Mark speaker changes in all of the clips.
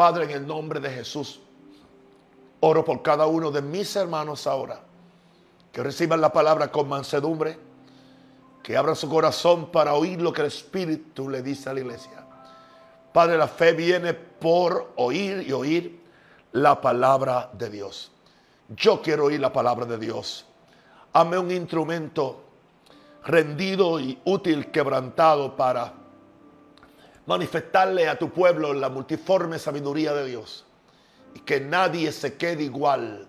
Speaker 1: Padre, en el nombre de Jesús, oro por cada uno de mis hermanos ahora, que reciban la palabra con mansedumbre, que abran su corazón para oír lo que el Espíritu le dice a la iglesia. Padre, la fe viene por oír y oír la palabra de Dios. Yo quiero oír la palabra de Dios. Hame un instrumento rendido y útil, quebrantado para manifestarle a tu pueblo la multiforme sabiduría de Dios. Y que nadie se quede igual.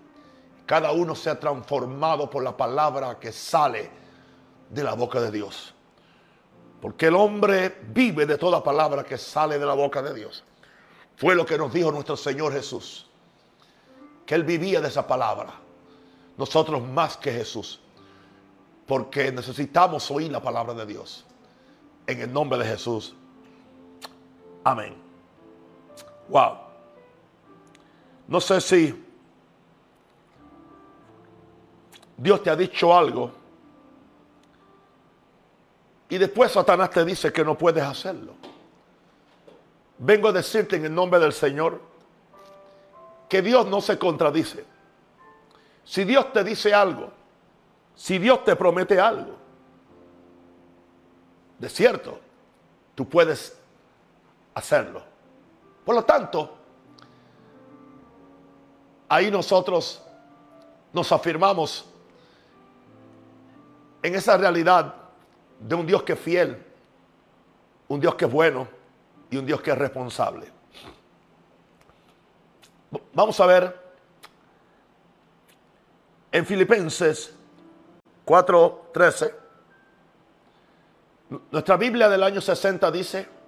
Speaker 1: Cada uno sea transformado por la palabra que sale de la boca de Dios. Porque el hombre vive de toda palabra que sale de la boca de Dios. Fue lo que nos dijo nuestro Señor Jesús. Que Él vivía de esa palabra. Nosotros más que Jesús. Porque necesitamos oír la palabra de Dios. En el nombre de Jesús. Amén. Wow. No sé si Dios te ha dicho algo y después Satanás te dice que no puedes hacerlo. Vengo a decirte en el nombre del Señor que Dios no se contradice. Si Dios te dice algo, si Dios te promete algo, de cierto, tú puedes hacerlo. Por lo tanto, ahí nosotros nos afirmamos en esa realidad de un Dios que es fiel, un Dios que es bueno y un Dios que es responsable. Vamos a ver en Filipenses 4:13. Nuestra Biblia del año 60 dice,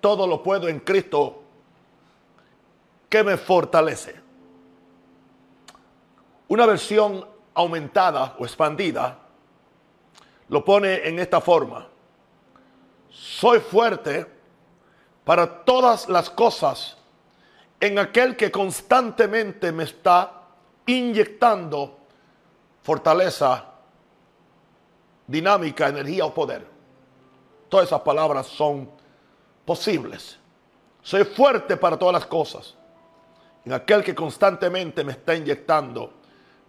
Speaker 1: todo lo puedo en Cristo que me fortalece. Una versión aumentada o expandida lo pone en esta forma. Soy fuerte para todas las cosas en aquel que constantemente me está inyectando fortaleza, dinámica, energía o poder. Todas esas palabras son posibles. Soy fuerte para todas las cosas. En aquel que constantemente me está inyectando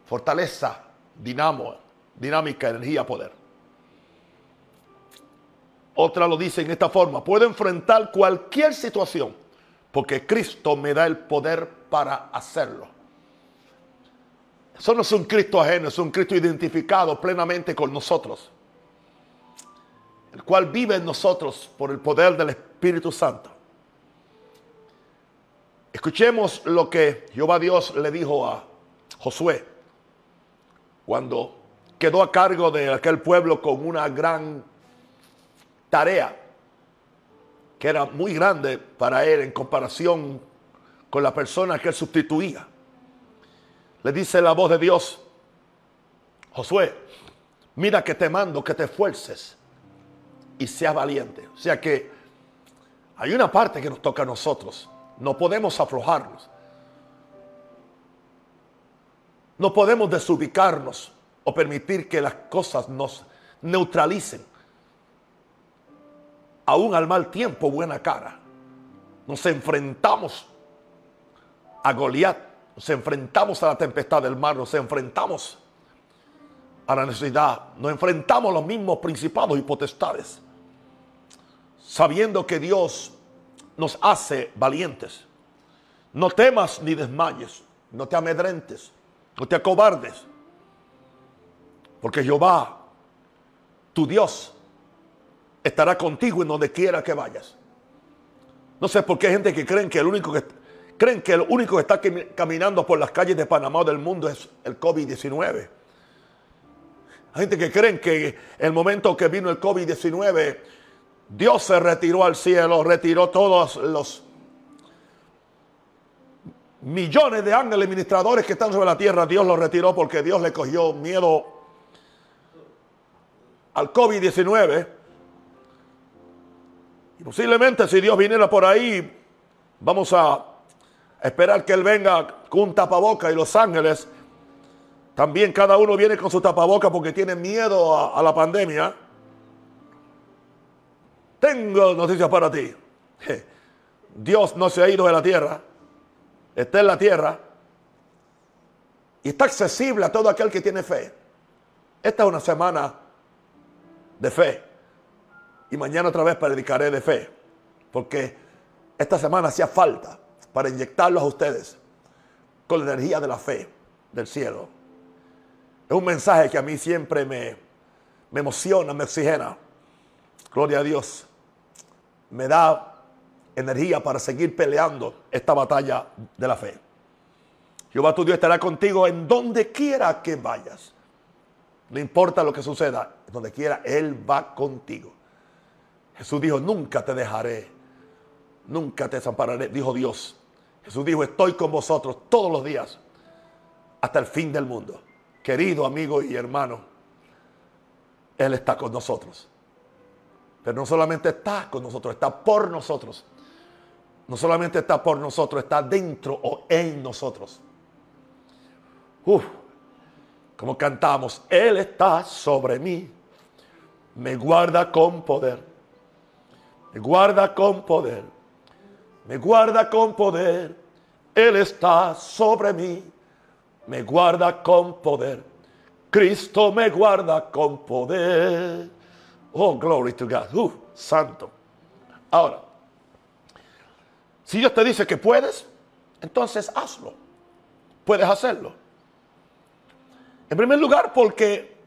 Speaker 1: fortaleza, dinamo, dinámica, energía, poder. Otra lo dice en esta forma, puedo enfrentar cualquier situación porque Cristo me da el poder para hacerlo. Eso no es un Cristo ajeno, es un Cristo identificado plenamente con nosotros, el cual vive en nosotros por el poder del Espíritu Santo. Escuchemos lo que Jehová Dios le dijo a Josué cuando quedó a cargo de aquel pueblo con una gran tarea que era muy grande para él en comparación con la persona que él sustituía. Le dice la voz de Dios, Josué, mira que te mando que te esfuerces y seas valiente. O sea que hay una parte que nos toca a nosotros. No podemos aflojarnos. No podemos desubicarnos o permitir que las cosas nos neutralicen aún al mal tiempo buena cara. Nos enfrentamos a Goliat, nos enfrentamos a la tempestad del mar, nos enfrentamos a la necesidad, nos enfrentamos a los mismos principados y potestades, sabiendo que Dios nos hace valientes. No temas ni desmayes, no te amedrentes, no te acobardes, porque Jehová, tu Dios, estará contigo en donde quiera que vayas. No sé por qué hay gente que creen que el único que creen que el único que está caminando por las calles de Panamá o del mundo es el COVID-19. Hay gente que creen que el momento que vino el COVID-19, Dios se retiró al cielo, retiró todos los millones de ángeles ministradores que están sobre la tierra. Dios los retiró porque Dios le cogió miedo al COVID-19 posiblemente si Dios viniera por ahí, vamos a esperar que Él venga con un tapaboca y los ángeles. También cada uno viene con su tapaboca porque tiene miedo a, a la pandemia. Tengo noticias para ti. Dios no se ha ido de la tierra, está en la tierra y está accesible a todo aquel que tiene fe. Esta es una semana de fe y mañana otra vez predicaré de fe, porque esta semana hacía falta para inyectarlos a ustedes con la energía de la fe del cielo. Es un mensaje que a mí siempre me, me emociona, me oxigena. Gloria a Dios. Me da energía para seguir peleando esta batalla de la fe. Jehová tu Dios estará contigo en donde quiera que vayas. No importa lo que suceda, donde quiera, Él va contigo. Jesús dijo, nunca te dejaré, nunca te desampararé, dijo Dios. Jesús dijo, estoy con vosotros todos los días, hasta el fin del mundo. Querido amigo y hermano, Él está con nosotros. Pero no solamente está con nosotros, está por nosotros. No solamente está por nosotros, está dentro o en nosotros. Uf, como cantamos, Él está sobre mí, me guarda con poder, me guarda con poder, me guarda con poder, Él está sobre mí, me guarda con poder, Cristo me guarda con poder. Oh, glory to God, uf, santo. Ahora, si Dios te dice que puedes, entonces hazlo, puedes hacerlo. En primer lugar, porque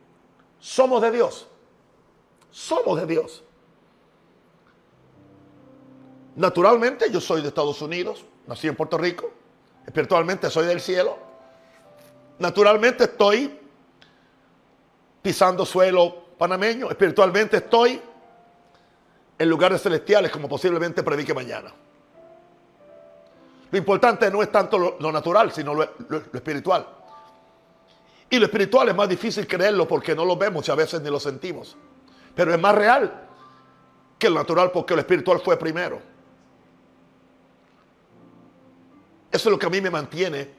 Speaker 1: somos de Dios. Somos de Dios. Naturalmente yo soy de Estados Unidos, nací en Puerto Rico, espiritualmente soy del cielo. Naturalmente estoy pisando suelo panameño, espiritualmente estoy en lugares celestiales como posiblemente predique mañana. Lo importante no es tanto lo, natural, sino lo espiritual. Y lo espiritual es más difícil creerlo porque no lo vemos y a veces ni lo sentimos. Pero es más real que lo natural porque lo espiritual fue primero. Eso es lo que a mí me mantiene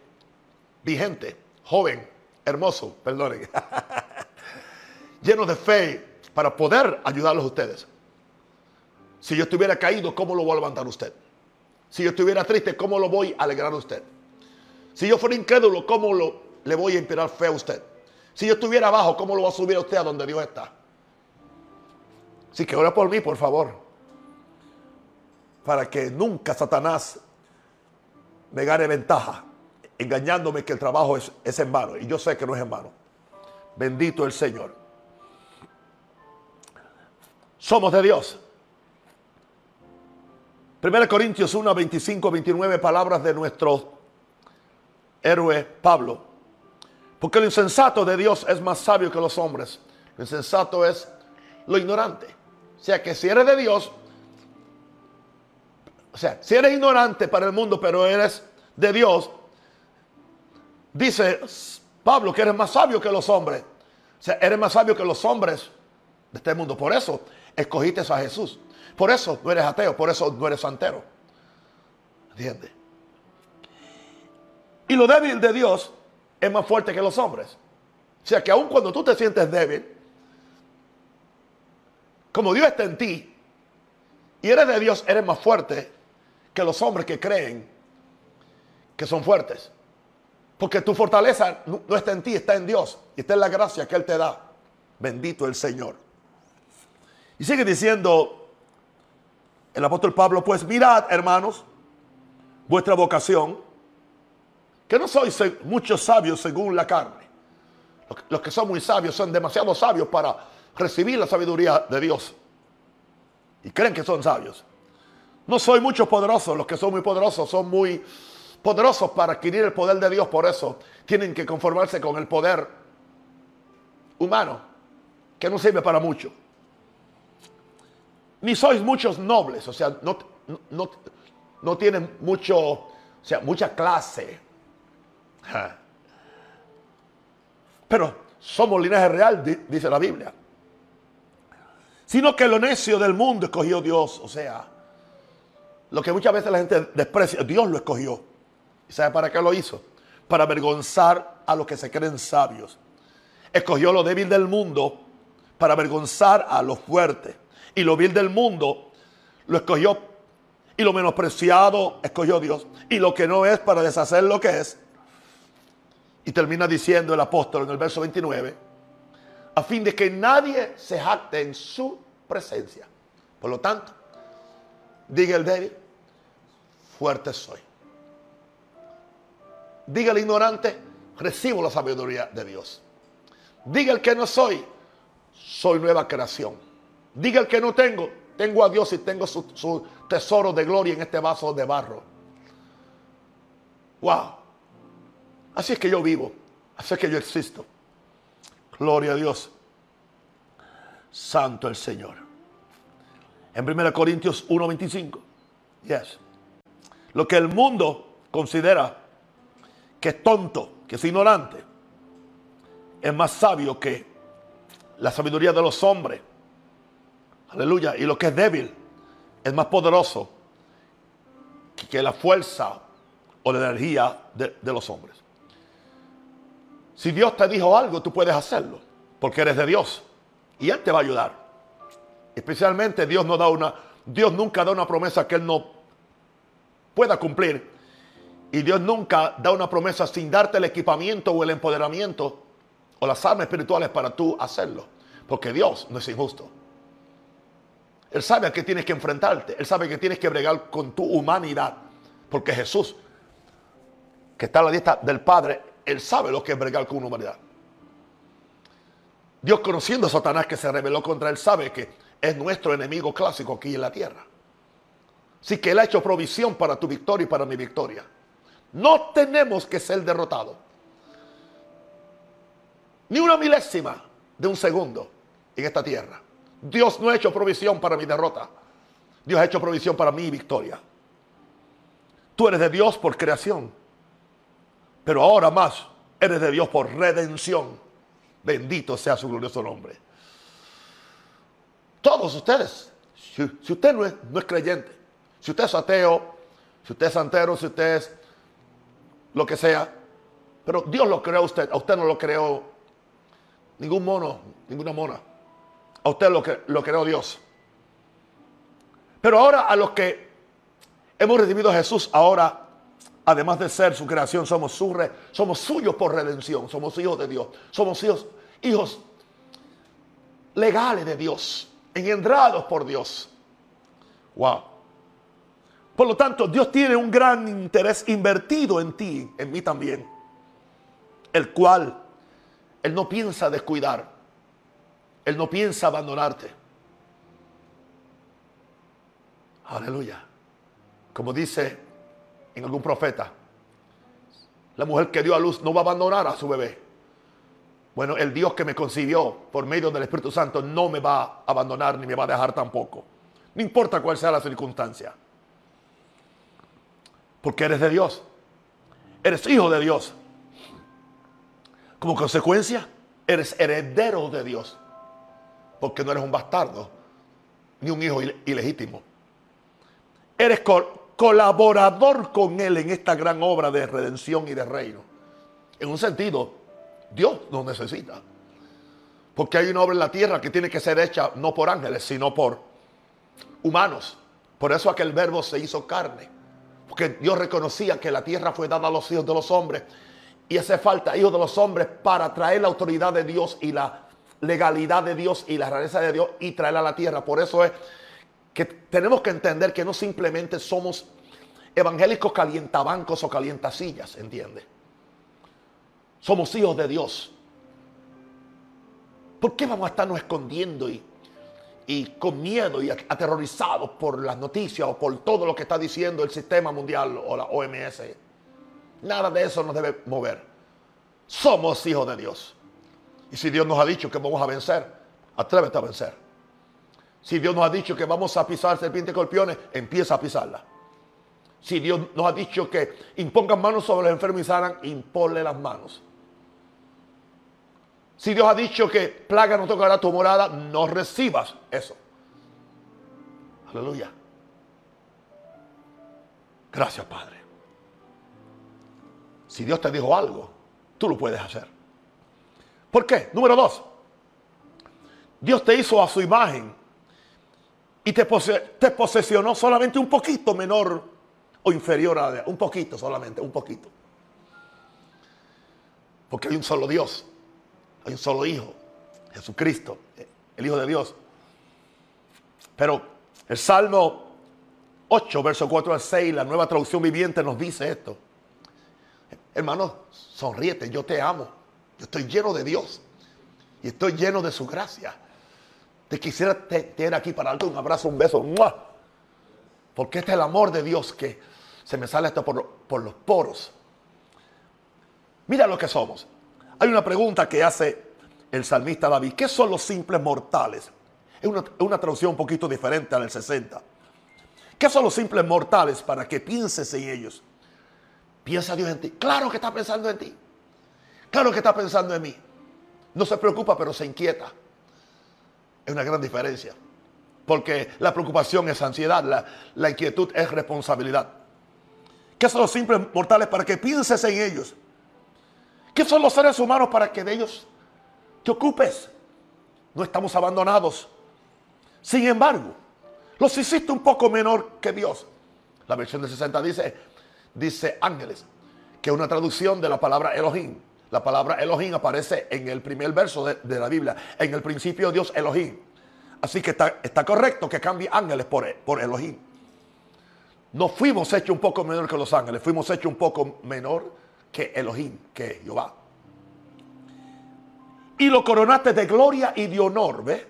Speaker 1: vigente, joven, hermoso, perdonen, lleno de fe para poder ayudarlos a ustedes. Si yo estuviera caído, ¿cómo lo voy a levantar usted? Si yo estuviera triste, ¿cómo lo voy a alegrar a usted? Si yo fuera incrédulo, ¿cómo lo le voy a inspirar fe a usted. Si yo estuviera abajo, ¿cómo lo va a subir a usted a donde Dios está? Así que ora por mí, por favor. Para que nunca Satanás me gane ventaja, engañándome que el trabajo es, es en vano. Y yo sé que no es en vano. Bendito el Señor. Somos de Dios. 1 Corintios 1, 25, 29 palabras de nuestro héroe Pablo. Porque lo insensato de Dios es más sabio que los hombres. Lo insensato es lo ignorante. O sea que si eres de Dios, o sea, si eres ignorante para el mundo, pero eres de Dios, dice Pablo que eres más sabio que los hombres. O sea, eres más sabio que los hombres de este mundo. Por eso escogiste a Jesús. Por eso no eres ateo, por eso no eres santero. ¿Entiendes? Y lo débil de Dios es más fuerte que los hombres. O sea que aun cuando tú te sientes débil, como Dios está en ti y eres de Dios, eres más fuerte que los hombres que creen que son fuertes. Porque tu fortaleza no está en ti, está en Dios. Y está en la gracia que Él te da. Bendito el Señor. Y sigue diciendo el apóstol Pablo, pues mirad, hermanos, vuestra vocación que no sois muchos sabios según la carne. Los que son muy sabios son demasiado sabios para recibir la sabiduría de Dios. Y creen que son sabios. No soy muchos poderosos. Los que son muy poderosos son muy poderosos para adquirir el poder de Dios. Por eso tienen que conformarse con el poder humano, que no sirve para mucho. Ni sois muchos nobles. O sea, no, no, no tienen mucho, o sea, mucha clase pero somos linaje real, dice la Biblia. Sino que lo necio del mundo escogió Dios. O sea, lo que muchas veces la gente desprecia, Dios lo escogió. ¿Y sabe para qué lo hizo? Para avergonzar a los que se creen sabios. Escogió lo débil del mundo para avergonzar a los fuertes. Y lo vil del mundo lo escogió Y lo menospreciado escogió Dios. Y lo que no es para deshacer lo que es. Y termina diciendo el apóstol en el verso 29, a fin de que nadie se jacte en su presencia. Por lo tanto, diga el débil, fuerte soy. Diga el ignorante, recibo la sabiduría de Dios. Diga el que no soy, soy nueva creación. Diga el que no tengo, tengo a Dios y tengo su, tesoro de gloria en este vaso de barro. Wow. Así es que yo vivo. Así es que yo existo. Gloria a Dios. Santo el Señor. En 1 Corintios 1:25. Yes. Lo que el mundo considera que es tonto, que es ignorante, es más sabio que la sabiduría de los hombres. Aleluya. Y lo que es débil es más poderoso que la fuerza o la energía de, de los hombres. Si Dios te dijo algo, tú puedes hacerlo, porque eres de Dios. Y Él te va a ayudar. Especialmente Dios no da una, Dios nunca da una promesa que Él no pueda cumplir. Y Dios nunca da una promesa sin darte el equipamiento o el empoderamiento o las armas espirituales para tú hacerlo. Porque Dios no es injusto. Él sabe a qué tienes que enfrentarte. Él sabe que tienes que bregar con tu humanidad. Porque Jesús, que está a la dieta del Padre, Él sabe lo que es bregar con humanidad. Dios conociendo a Satanás que se rebeló contra Él, sabe que es nuestro enemigo clásico aquí en la tierra. Así que Él ha hecho provisión para tu victoria y para mi victoria. No tenemos que ser derrotados. Ni una milésima de un segundo en esta tierra. Dios no ha hecho provisión para mi derrota. Dios ha hecho provisión para mi victoria. Tú eres de Dios por creación. Pero ahora más, eres de Dios por redención. Bendito sea su glorioso nombre. Todos ustedes, si, usted no es, no es creyente, si usted es ateo, si usted es santero, si usted es lo que sea, pero Dios lo creó a usted, a usted no lo creó ningún mono, ninguna mona. A usted lo, lo creó Dios. Pero ahora a los que hemos recibido a Jesús, ahora, además de ser su creación, somos, su somos suyos por redención, somos hijos de Dios, somos hijos, hijos legales de Dios, engendrados por Dios. Wow. Por lo tanto, Dios tiene un gran interés invertido en ti, en mí también, el cual Él no piensa descuidar. Él no piensa abandonarte. Aleluya. Como dice en algún profeta, la mujer que dio a luz no va a abandonar a su bebé. Bueno, el Dios que me concibió por medio del Espíritu Santo no me va a abandonar ni me va a dejar tampoco. No importa cuál sea la circunstancia. Porque eres de Dios. Eres hijo de Dios. Como consecuencia, eres heredero de Dios porque no eres un bastardo, ni un hijo ilegítimo. Eres colaborador con Él en esta gran obra de redención y de reino. En un sentido, Dios nos necesita. Porque hay una obra en la tierra que tiene que ser hecha no por ángeles, sino por humanos. Por eso aquel verbo se hizo carne. Porque Dios reconocía que la tierra fue dada a los hijos de los hombres. Y hace falta hijos de los hombres para traer la autoridad de Dios y la legalidad de Dios y la realeza de Dios y traerla a la tierra. Por eso es que tenemos que entender que no simplemente somos evangélicos calientabancos o calientasillas, ¿entiende? Somos hijos de Dios. ¿Por qué vamos a estarnos escondiendo y, y con miedo y aterrorizados por las noticias o por todo lo que está diciendo el sistema mundial o la OMS? Nada de eso nos debe mover. Somos hijos de Dios. Y si Dios nos ha dicho que vamos a vencer, atrévete a vencer. Si Dios nos ha dicho que vamos a pisar serpientes y escorpiones, empieza a pisarla. Si Dios nos ha dicho que impongan manos sobre los enfermos y sanan, imponle las manos. Si Dios ha dicho que plaga no tocará tu morada, no recibas eso. Aleluya. Gracias, Padre. Si Dios te dijo algo, tú lo puedes hacer. ¿Por qué? Número dos. Dios te hizo a su imagen y te, te posesionó solamente un poquito menor o inferior a un poquito solamente, un poquito. Porque hay un solo Dios, hay un solo Hijo, Jesucristo, el Hijo de Dios. Pero el Salmo 8, verso 4 al 6, la nueva traducción viviente nos dice esto. Hermano, sonríete, yo te amo. Yo estoy lleno de Dios y estoy lleno de su gracia. Te quisiera tener aquí para darte un abrazo, un beso. Porque este es el amor de Dios que se me sale hasta por, por los poros. Mira lo que somos. Hay una pregunta que hace el salmista David. ¿Qué son los simples mortales? Es una, una traducción un poquito diferente a la del 60. ¿Qué son los simples mortales para que pienses en ellos? Piensa Dios en ti. Claro que está pensando en ti. Claro que está pensando en mí. No se preocupa, pero se inquieta. Es una gran diferencia. Porque la preocupación es ansiedad, la, la inquietud es responsabilidad. ¿Qué son los simples mortales para que pienses en ellos? ¿Qué son los seres humanos para que de ellos te ocupes? No estamos abandonados. Sin embargo, los hiciste un poco menor que Dios. La versión de 60 dice, dice ángeles, que es una traducción de la palabra Elohim. La palabra Elohim aparece en el primer verso de, la Biblia. En el principio Dios Elohim. Así que está, está correcto que cambie ángeles por, por Elohim. No fuimos hechos un poco menor que los ángeles, fuimos hechos un poco menor que Elohim, que Jehová. Y lo coronaste de gloria y de honor, ¿ves?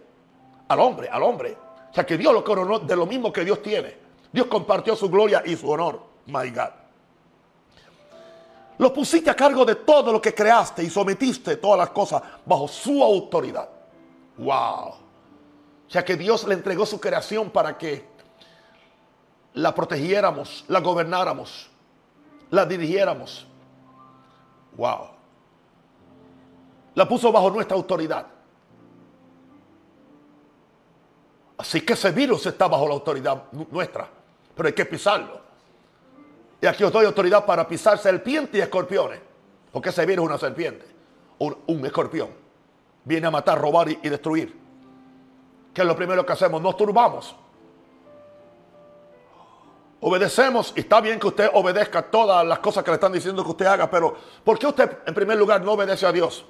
Speaker 1: Al hombre, al hombre. O sea que Dios lo coronó de lo mismo que Dios tiene. Dios compartió su gloria y su honor. My God. Lo pusiste a cargo de todo lo que creaste y sometiste todas las cosas bajo su autoridad. Wow. O sea que Dios le entregó su creación para que la protegiéramos, la gobernáramos, la dirigiéramos. Wow. La puso bajo nuestra autoridad. Así que ese virus está bajo la autoridad nuestra, pero hay que pisarlo. Y aquí os doy autoridad para pisar serpientes y escorpiones, porque ese es una serpiente, un, un escorpión. Viene a matar, robar y, destruir. ¿Qué es lo primero que hacemos? Nos turbamos. Obedecemos y está bien que usted obedezca todas las cosas que le están diciendo que usted haga, pero ¿por qué usted en primer lugar no obedece a Dios?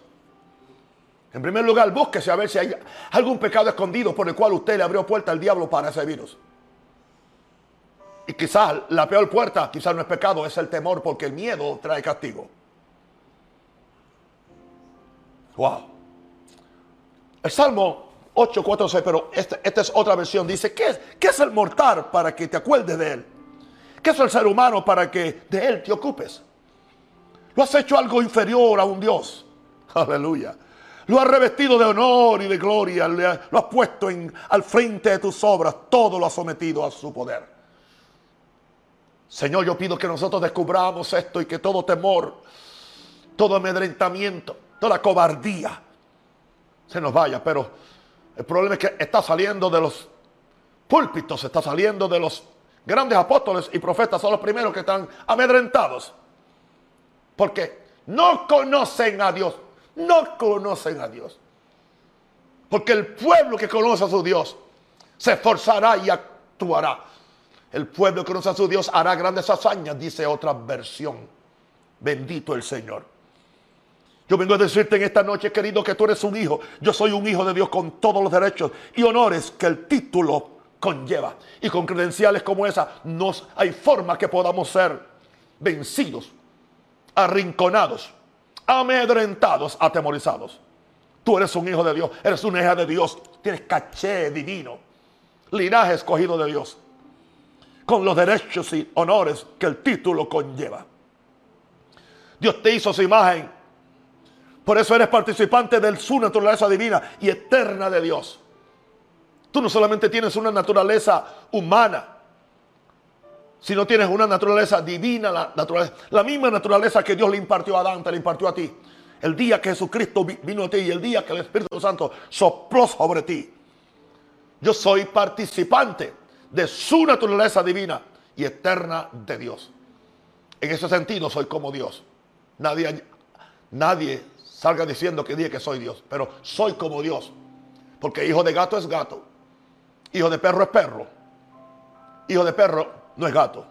Speaker 1: En primer lugar, búsquese a ver si hay algún pecado escondido por el cual usted le abrió puerta al diablo para ese virus. Y quizás la peor puerta, quizás no es pecado, es el temor, porque el miedo trae castigo. Wow. El Salmo 8, 4, 6, pero este, esta es otra versión. Dice, ¿qué, ¿qué es el mortal para que te acuerdes de él? ¿Qué es el ser humano para que de él te ocupes? Lo has hecho algo inferior a un Dios. Aleluya. Lo has revestido de honor y de gloria. lo has puesto al frente de tus obras. Todo lo has sometido a su poder. Señor, yo pido que nosotros descubramos esto y que todo temor, todo amedrentamiento, toda cobardía se nos vaya. Pero el problema es que está saliendo de los púlpitos, está saliendo de los grandes apóstoles y profetas son los primeros que están amedrentados. Porque no conocen a Dios. No conocen a Dios. Porque el pueblo que conoce a su Dios se esforzará y actuará. El pueblo que conoce a su Dios hará grandes hazañas, dice otra versión. Bendito el Señor. Yo vengo a decirte en esta noche, querido, que tú eres un hijo. Yo soy un hijo de Dios con todos los derechos y honores que el título conlleva. Y con credenciales como esa, no hay forma que podamos ser vencidos, arrinconados, amedrentados, atemorizados. Tú eres un hijo de Dios, eres una hija de Dios, tienes caché divino, linaje escogido de Dios, con los derechos y honores que el título conlleva. Dios te hizo su imagen, por eso eres participante de su naturaleza divina y eterna de Dios. Tú no solamente tienes una naturaleza humana, sino tienes una naturaleza divina, la, misma naturaleza que Dios le impartió a Adán, te impartió a ti. El día que Jesucristo vino a ti y el día que el Espíritu Santo sopló sobre ti. Yo soy participante de su naturaleza divina y eterna de Dios. En ese sentido soy como Dios. Nadie, nadie salga diciendo que dije que soy Dios, pero soy como Dios. Porque hijo de gato es gato Hijo de perro es perro. Hijo de perro no es gato.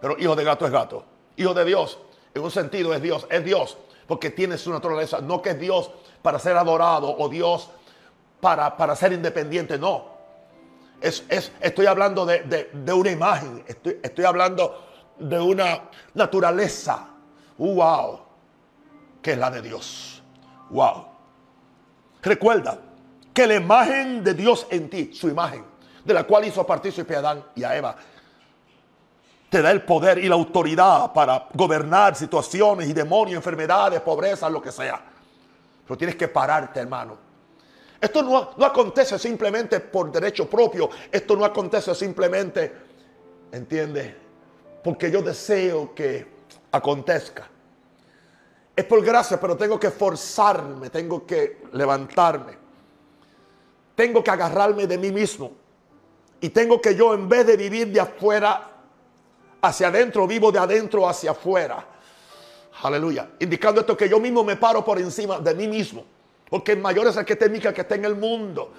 Speaker 1: Pero hijo de gato es gato. Hijo de Dios, en un sentido es Dios. Es Dios porque tiene su naturaleza. No que es Dios para ser adorado o Dios para, para ser independiente. No. Es, estoy hablando de, una imagen. Estoy, hablando de una naturaleza. Wow. Que es la de Dios. Wow. Recuerda que la imagen de Dios en ti, su imagen, de la cual hizo su a Adán y a Eva, te da el poder y la autoridad para gobernar situaciones y demonios, enfermedades, pobreza, lo que sea. Pero tienes que pararte, hermano. Esto no, no acontece simplemente por derecho propio. Esto no acontece simplemente, ¿entiendes? Porque yo deseo que acontezca. Es por gracia, pero tengo que forzarme, tengo que levantarme. Tengo que agarrarme de mí mismo. Y tengo que yo, en vez de vivir de afuera hacia adentro, vivo de adentro hacia afuera. Aleluya. Indicando esto que yo mismo me paro por encima de mí mismo. Porque mayor es el que está en que está en el mundo.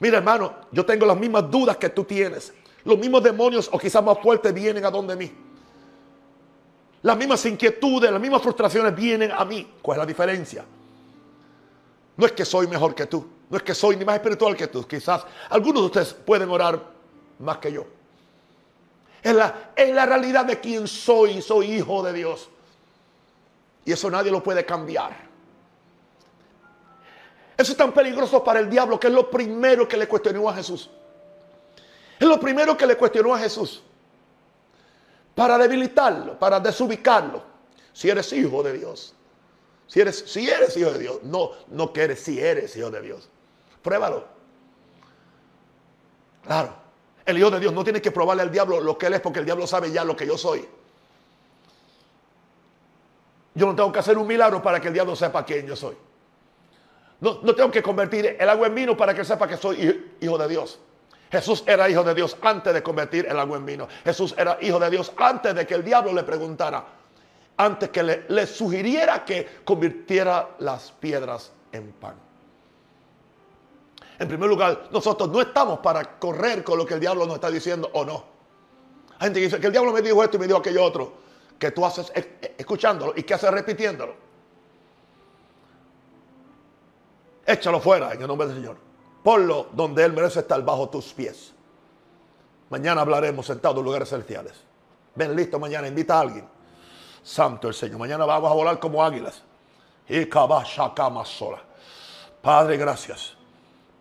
Speaker 1: Mira, hermano, yo tengo las mismas dudas que tú tienes. Los mismos demonios o quizás más fuertes vienen a donde mí. Las mismas inquietudes, las mismas frustraciones vienen a mí. ¿Cuál es la diferencia? No es que soy mejor que tú. No es que soy ni más espiritual que tú. Quizás algunos de ustedes pueden orar más que yo. Es la, es la realidad de quién soy. Soy hijo de Dios. Y eso nadie lo puede cambiar. Eso es tan peligroso para el diablo que es lo primero que le cuestionó a Jesús. Es lo primero que le cuestionó a Jesús para debilitarlo, para desubicarlo. Si eres hijo de Dios. Si eres, si eres hijo de Dios. No, no que eres, si eres hijo de Dios. Pruébalo. Claro. El hijo de Dios no tiene que probarle al diablo lo que él es porque el diablo sabe ya lo que yo soy. Yo no tengo que hacer un milagro para que el diablo sepa quién yo soy. No, no tengo que convertir el agua en vino para que sepa que soy hijo de Dios. Jesús era hijo de Dios antes de convertir el agua en vino. Jesús era hijo de Dios antes de que el diablo le preguntara, antes que le, sugiriera que convirtiera las piedras en pan. En primer lugar, nosotros no estamos para correr con lo que el diablo nos está diciendo o no. Hay gente que dice que el diablo me dijo esto y me dijo aquello otro. Que tú haces escuchándolo y que haces repitiéndolo. Échalo fuera en el nombre del Señor. Ponlo donde Él merece estar bajo tus pies. Mañana hablaremos sentados en lugares celestiales. Ven listo mañana, invita a alguien. Santo el Señor. Mañana vamos a volar como águilas. Y sola. Padre, gracias.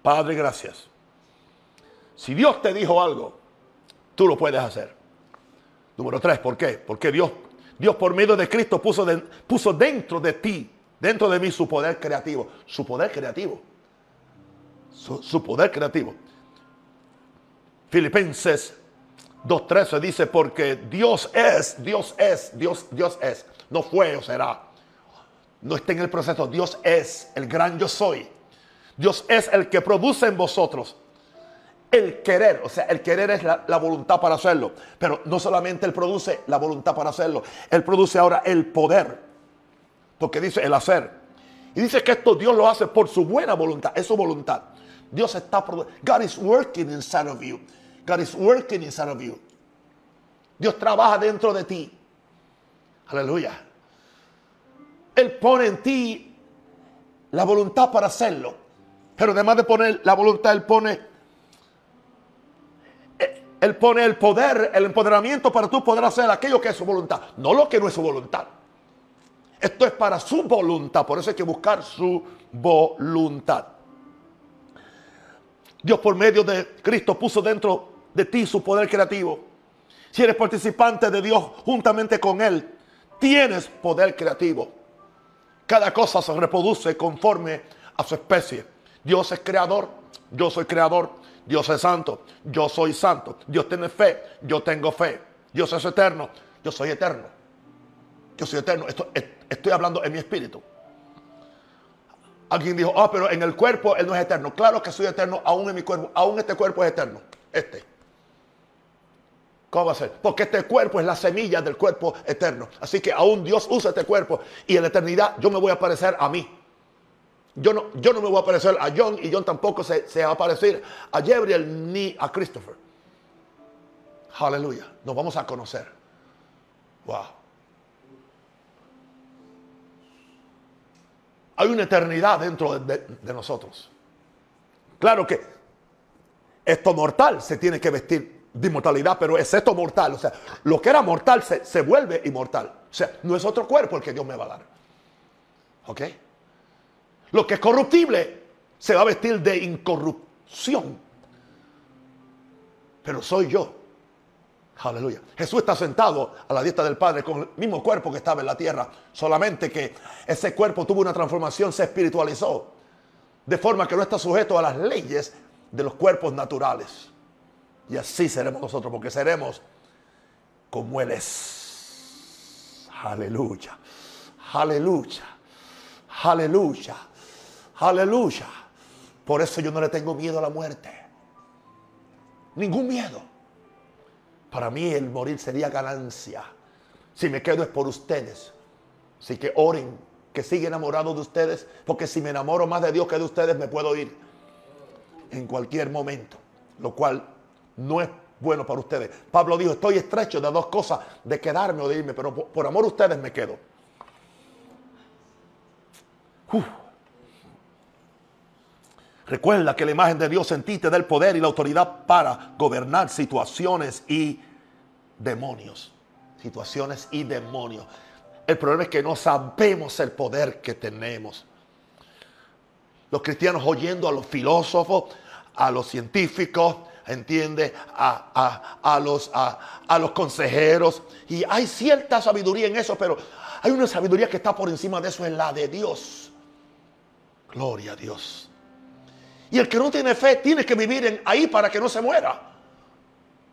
Speaker 1: Padre, gracias. Si Dios te dijo algo, tú lo puedes hacer. Número tres, ¿por qué? Porque Dios, Dios por medio de Cristo puso, puso dentro de ti, dentro de mí su poder creativo. Su poder creativo su, poder creativo. Filipenses 2.13 dice, porque Dios es, Dios es, Dios, Dios es. No fue o será. No está en el proceso. Dios es el gran yo soy. Dios es el que produce en vosotros el querer. O sea, el querer es la, voluntad para hacerlo. Pero no solamente Él produce la voluntad para hacerlo. Él produce ahora el poder. Porque dice el hacer. Y dice que esto Dios lo hace por su buena voluntad. Es su voluntad. Dios está God is working inside of you. God is working inside of you. Dios trabaja dentro de ti. Aleluya. Él pone en ti la voluntad para hacerlo. Pero además de poner la voluntad, Él pone, Él pone el poder, el empoderamiento para tú poder hacer aquello que es su voluntad. No lo que no es su voluntad. Esto es para su voluntad. Por eso hay que buscar su voluntad. Dios por medio de Cristo puso dentro de ti su poder creativo. Si eres participante de Dios juntamente con Él, tienes poder creativo. Cada cosa se reproduce conforme a su especie. Dios es creador, yo soy creador. Dios es santo, yo soy santo. Dios tiene fe, yo tengo fe. Dios es eterno, yo soy eterno. Yo soy eterno. estoy hablando en mi espíritu. Alguien dijo, ah, pero en el cuerpo Él no es eterno. Claro que soy eterno, aún en mi cuerpo, aún este cuerpo es eterno. Este. ¿Cómo va a ser? Porque este cuerpo es la semilla del cuerpo eterno. Así que aún Dios usa este cuerpo y en la eternidad yo me voy a parecer a mí. Yo no, yo no me voy a parecer a John y John tampoco se, se va a parecer a Gabriel ni a Christopher. Aleluya. Nos vamos a conocer. Wow. Hay una eternidad dentro de, nosotros. Claro que esto mortal se tiene que vestir de inmortalidad, pero es esto mortal. O sea, lo que era mortal se, se, vuelve inmortal. O sea, no es otro cuerpo el que Dios me va a dar. ¿Ok? Lo que es corruptible se va a vestir de incorrupción. Pero soy yo. Aleluya. Jesús está sentado a la diestra del Padre con el mismo cuerpo que estaba en la tierra. Solamente que ese cuerpo tuvo una transformación, se espiritualizó. De forma que no está sujeto a las leyes de los cuerpos naturales. Y así seremos nosotros, porque seremos como Él es. Aleluya. Aleluya. Aleluya. Aleluya. Por eso yo no le tengo miedo a la muerte. Ningún miedo. Para mí el morir sería ganancia. Si me quedo es por ustedes. Así que oren, que siga enamorado de ustedes, porque si me enamoro más de Dios que de ustedes, me puedo ir en cualquier momento, lo cual no es bueno para ustedes. Pablo dijo, estoy estrecho de dos cosas, de quedarme o de irme, pero por, amor a ustedes me quedo. Recuerda que la imagen de Dios en ti te da el poder y la autoridad para gobernar situaciones y demonios. Situaciones y demonios. El problema es que no sabemos el poder que tenemos. Los cristianos oyendo a los filósofos, a los científicos, entiende, a, a, los, a, los consejeros. Y hay cierta sabiduría en eso, pero hay una sabiduría que está por encima de eso, es la de Dios. Gloria a Dios. Y el que no tiene fe tiene que vivir en, ahí para que no se muera.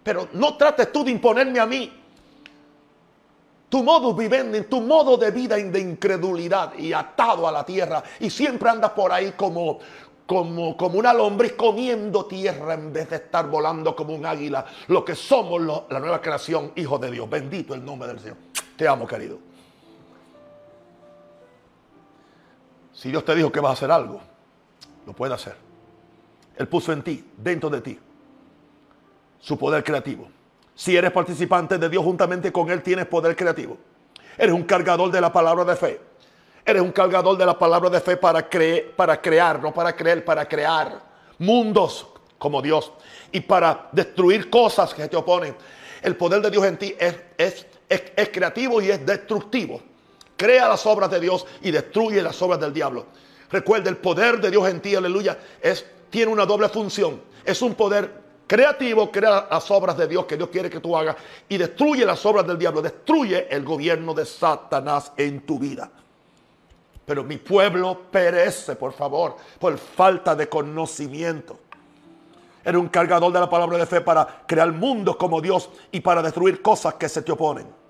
Speaker 1: Pero no trates tú de imponerme a mí tu modo vivendi, tu modo de vida de incredulidad y atado a la tierra. Y siempre andas por ahí como, como, como una lombriz comiendo tierra en vez de estar volando como un águila. Lo que somos la nueva creación, hijo de Dios. Bendito el nombre del Señor. Te amo, querido. Si Dios te dijo que vas a hacer algo, lo puede hacer. Él puso en ti, dentro de ti, su poder creativo. Si eres participante de Dios juntamente con Él, tienes poder creativo. Eres un cargador de la palabra de fe. Eres un cargador de la palabra de fe para, para crear, no para creer, para crear mundos como Dios y para destruir cosas que te oponen. El poder de Dios en ti es, es, es creativo y es destructivo. Crea las obras de Dios y destruye las obras del diablo. Recuerda, el poder de Dios en ti, aleluya, es tiene una doble función. Es un poder creativo, crea las obras de Dios que Dios quiere que tú hagas y destruye las obras del diablo, destruye el gobierno de Satanás en tu vida. Pero mi pueblo perece, por favor, por falta de conocimiento. Eres un cargador de la palabra de fe para crear mundos como Dios y para destruir cosas que se te oponen.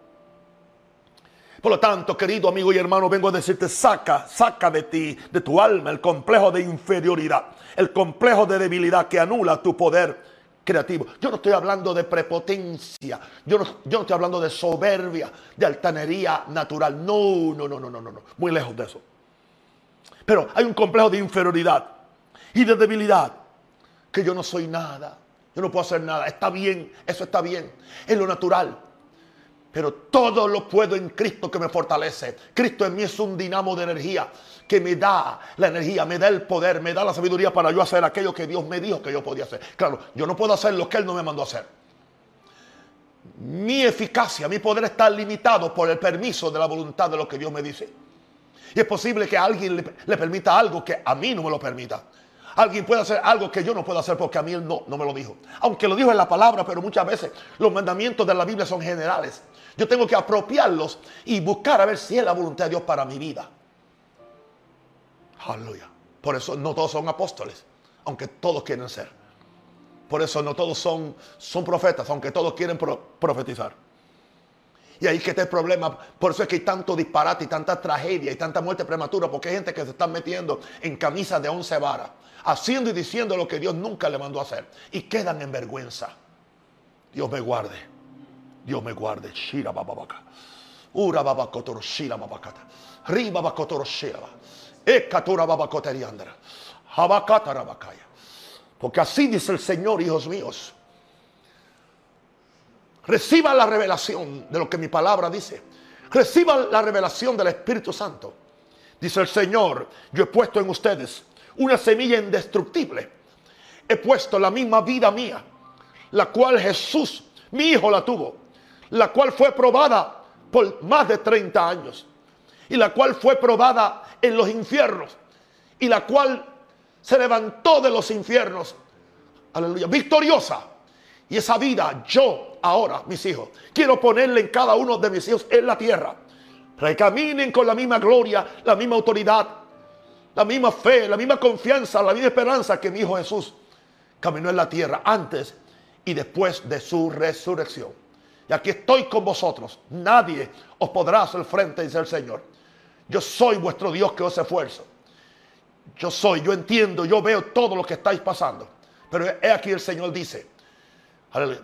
Speaker 1: Por lo tanto, querido amigo y hermano, vengo a decirte, saca, saca de ti, de tu alma, el complejo de inferioridad, el complejo de debilidad que anula tu poder creativo. Yo no estoy hablando de prepotencia, yo no, yo no estoy hablando de soberbia, de altanería natural. No, no, no, no, no, no, muy lejos de eso. Pero hay un complejo de inferioridad y de debilidad, que yo no soy nada, yo no puedo hacer nada. Está bien, eso está bien, es lo natural. Pero todo lo puedo en Cristo que me fortalece. Cristo en mí es un dinamo de energía que me da la energía, me da el poder, me da la sabiduría para yo hacer aquello que Dios me dijo que yo podía hacer. Claro, yo no puedo hacer lo que Él no me mandó a hacer. Mi eficacia, mi poder está limitado por el permiso de la voluntad de lo que Dios me dice. Y es posible que alguien le, permita algo que a mí no me lo permita. Alguien puede hacer algo que yo no puedo hacer porque a mí él no, no me lo dijo. Aunque lo dijo en la palabra, pero muchas veces los mandamientos de la Biblia son generales. Yo tengo que apropiarlos y buscar a ver si es la voluntad de Dios para mi vida. Aleluya. Por eso no todos son apóstoles, aunque todos quieren ser. Por eso no todos son, son profetas, aunque todos quieren profetizar. Y ahí que está el problema. Por eso es que hay tanto disparate y tanta tragedia y tanta muerte prematura, porque hay gente que se está metiendo en camisas de once varas, haciendo y diciendo lo que Dios nunca le mandó a hacer. Y quedan en vergüenza. Dios me guarde. Dios me guarde. Shira bababaka. Ura babakotoro shira babakata. Riba shira. Porque así dice el Señor, hijos míos. Reciba la revelación de lo que mi palabra dice. Reciba la revelación del Espíritu Santo. Dice el Señor, yo he puesto en ustedes una semilla indestructible. He puesto la misma vida mía, la cual Jesús, mi hijo, la tuvo, la cual fue probada por más de 30 años y la cual fue probada en los infiernos y la cual se levantó de los infiernos, aleluya, victoriosa. Y esa vida yo ahora, mis hijos, quiero ponerle en cada uno de mis hijos en la tierra. Para que caminen con la misma gloria, la misma autoridad, la misma fe, la misma confianza, la misma esperanza que mi hijo Jesús caminó en la tierra antes y después de su resurrección. Y aquí estoy con vosotros. Nadie os podrá hacer frente, dice el Señor. Yo soy vuestro Dios que os esfuerzo. Yo soy, yo entiendo, yo veo todo lo que estáis pasando. Pero he aquí el Señor dice,